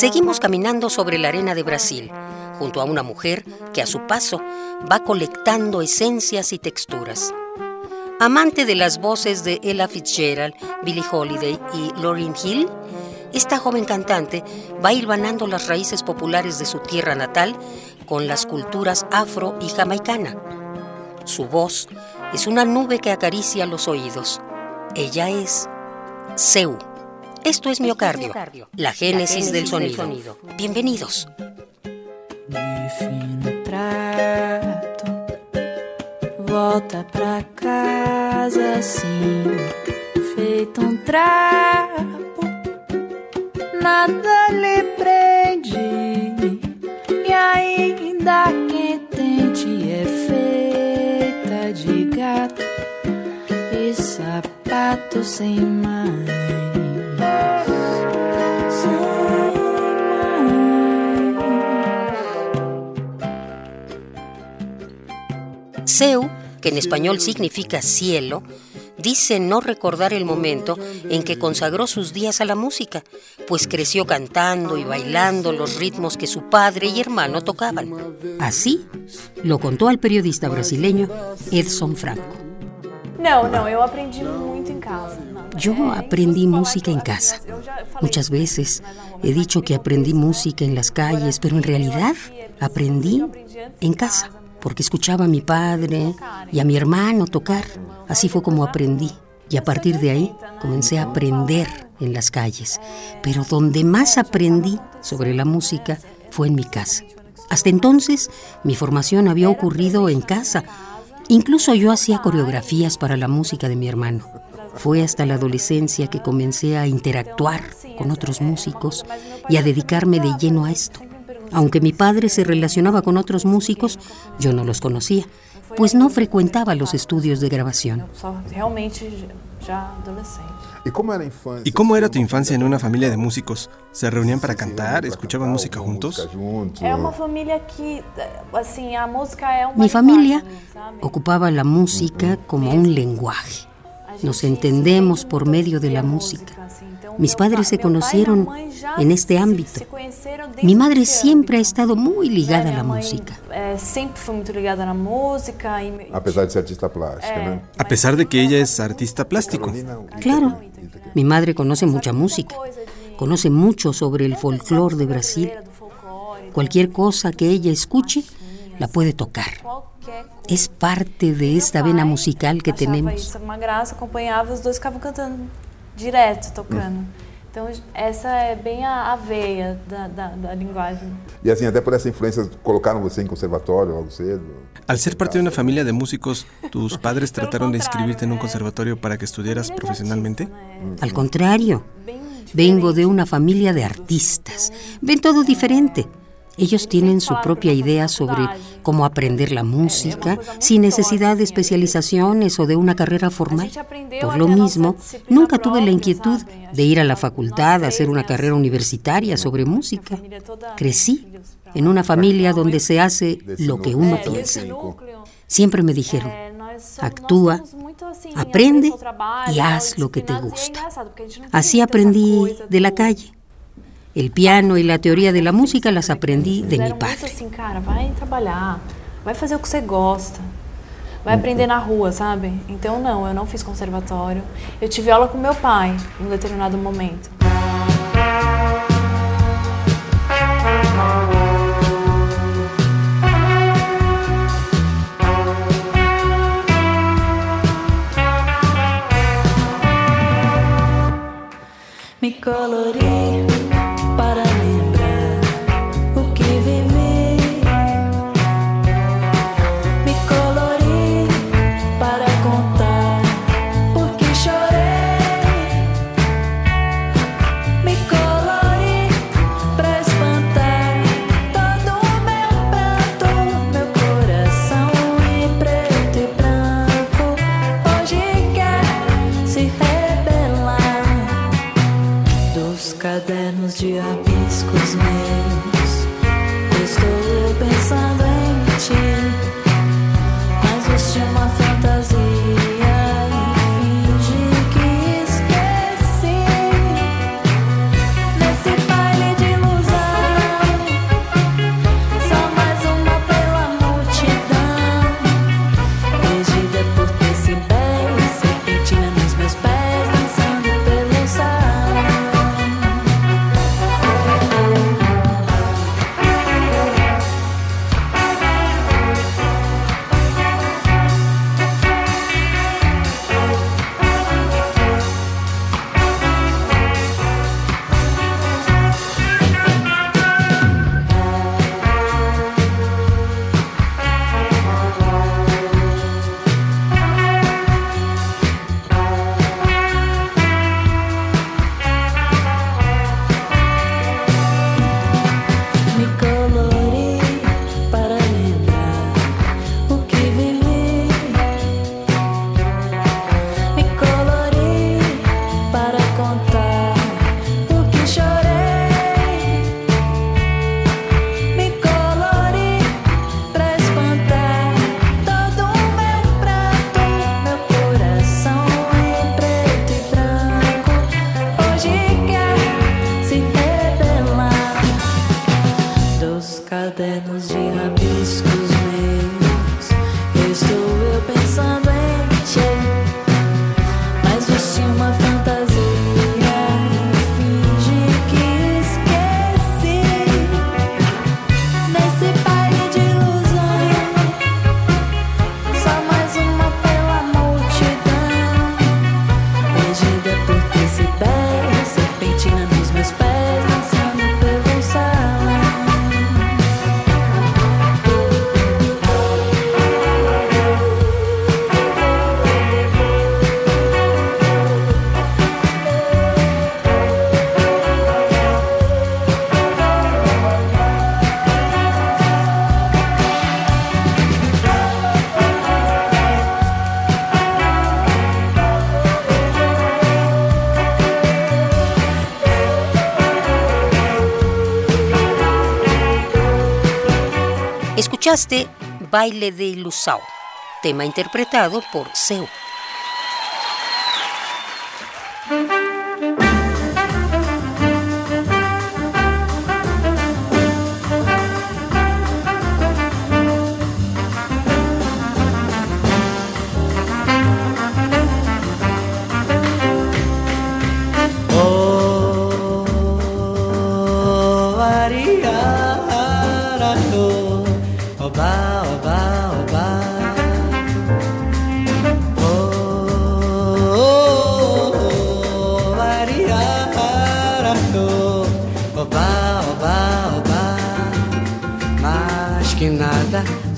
Seguimos caminando sobre la arena de Brasil, junto a una mujer que a su paso va colectando esencias y texturas. Amante de las voces de Ella Fitzgerald, Billie Holiday y Lauryn Hill, esta joven cantante va hilvanando las raíces populares de su tierra natal con las culturas afro y jamaicana. Su voz es una nube que acaricia los oídos. Ella es Seu. Esto es miocardio, la génesis del sonido. Bienvenidos. volta pra casa assim, feito um trapo, nada lhe prende, e ainda quente é feita de gato. E sapato sem mãe. Seu, que en español significa cielo, dice no recordar el momento en que consagró sus días a la música, pues creció cantando y bailando los ritmos que su padre y hermano tocaban. Así lo contó al periodista brasileño Edson Franco. No, no, yo aprendí mucho en casa. Yo aprendí música en casa. Muchas veces he dicho que aprendí música en las calles, pero en realidad aprendí en casa porque escuchaba a mi padre y a mi hermano tocar. Así fue como aprendí. Y a partir de ahí comencé a aprender en las calles. Pero donde más aprendí sobre la música fue en mi casa. Hasta entonces mi formación había ocurrido en casa. Incluso yo hacía coreografías para la música de mi hermano. Fue hasta la adolescencia que comencé a interactuar con otros músicos y a dedicarme de lleno a esto. Aunque mi padre se relacionaba con otros músicos, yo no los conocía, pues no frecuentaba los estudios de grabación. ¿Y cómo era tu infancia en una familia de músicos? ¿Se reunían para cantar? ¿Escuchaban música juntos? Mi familia ocupaba la música como un lenguaje. Nos entendemos por medio de la música. Mis padres se conocieron en este ámbito. Mi madre siempre ha estado muy ligada a la música. A pesar de ser artista plástica, A pesar de que ella es artista plástico. Claro. Mi madre conoce mucha música. Conoce mucho sobre el folclore de Brasil. Cualquier cosa que ella escuche, la puede tocar. Es parte de esta vena musical que tenemos. Direto tocando. Então, essa é bem a, a veia da, da, da, linguagem. E assim, até por essa influência, colocaram você em conservatório logo cedo? Al ser parte de una familia de músicos, ¿tus padres trataron de inscribirte en un conservatorio para que estudiaras profesionalmente? Al contrario, vengo de una familia de artistas. Ven todo diferente. Ellos tienen su propia idea sobre cómo aprender la música sin necesidad de especializaciones o de una carrera formal. Por lo mismo, nunca tuve la inquietud de ir a la facultad a hacer una carrera universitaria sobre música. Crecí en una familia donde se hace lo que uno piensa. Siempre me dijeron, actúa, aprende y haz lo que te gusta. Así aprendí de la calle. El piano y la teoría de la música las aprendí de mi padre. assim, cara, vai trabalhar, vai fazer o que você gosta, vai aprender na rua, sabe? Então não, eu não fiz conservatório. Eu tive aula com meu pai em um determinado momento. Escuchaste Baile de Ilusao, tema interpretado por Seu.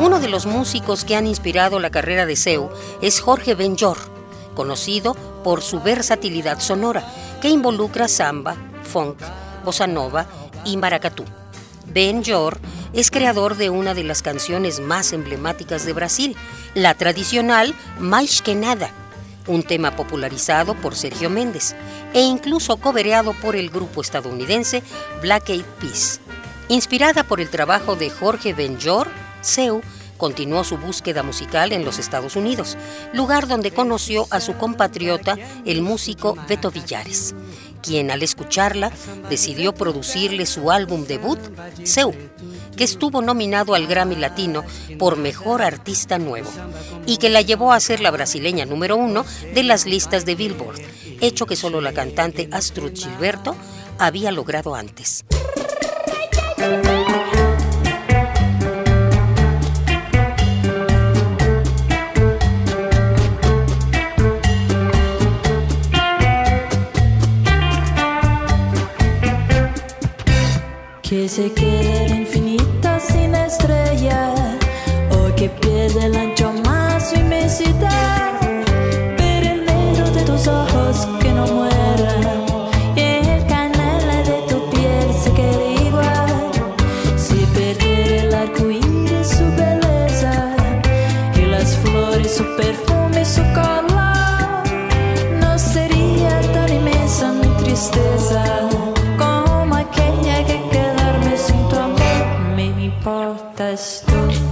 Uno de los músicos que han inspirado la carrera de Seu es Jorge Benjor, conocido por su versatilidad sonora, que involucra samba, funk, bossa nova y maracatú. Benjor es creador de una de las canciones más emblemáticas de Brasil, la tradicional Mais que Nada, un tema popularizado por Sergio Méndez e incluso cobereado por el grupo estadounidense Black Eyed Peas. Inspirada por el trabajo de Jorge Benjor, Seu continuó su búsqueda musical en los Estados Unidos, lugar donde conoció a su compatriota, el músico Beto Villares, quien al escucharla decidió producirle su álbum debut, Seu, que estuvo nominado al Grammy Latino por Mejor Artista Nuevo y que la llevó a ser la brasileña número uno de las listas de Billboard, hecho que solo la cantante Astrud Gilberto había logrado antes. Take it importas tú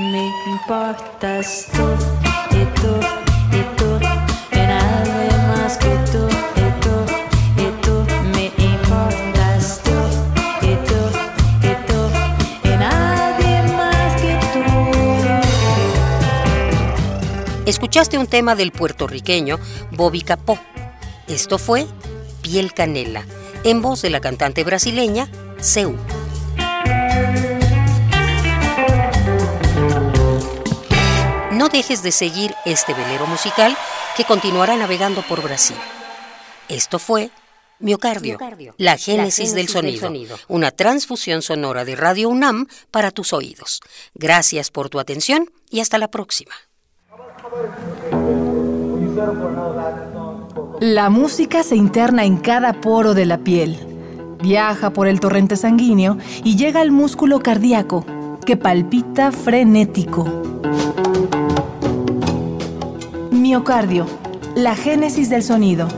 Me importas tú y tú y tú y nadie más que tú y tú y tú me importas tú y tú y tú y nadie más que tú. Escuchaste un tema del puertorriqueño Bobby Capó. Esto fue Piel Canela, en voz de la cantante brasileña Seu. No dejes de seguir este velero musical que continuará navegando por Brasil. Esto fue Miocardio, la génesis, del, sonido, una transfusión sonora de Radio UNAM para tus oídos. Gracias por tu atención y hasta la próxima. La música se interna en cada poro de la piel, viaja por el torrente sanguíneo y llega al músculo cardíaco, que palpita frenético. Miocardio, la génesis del sonido.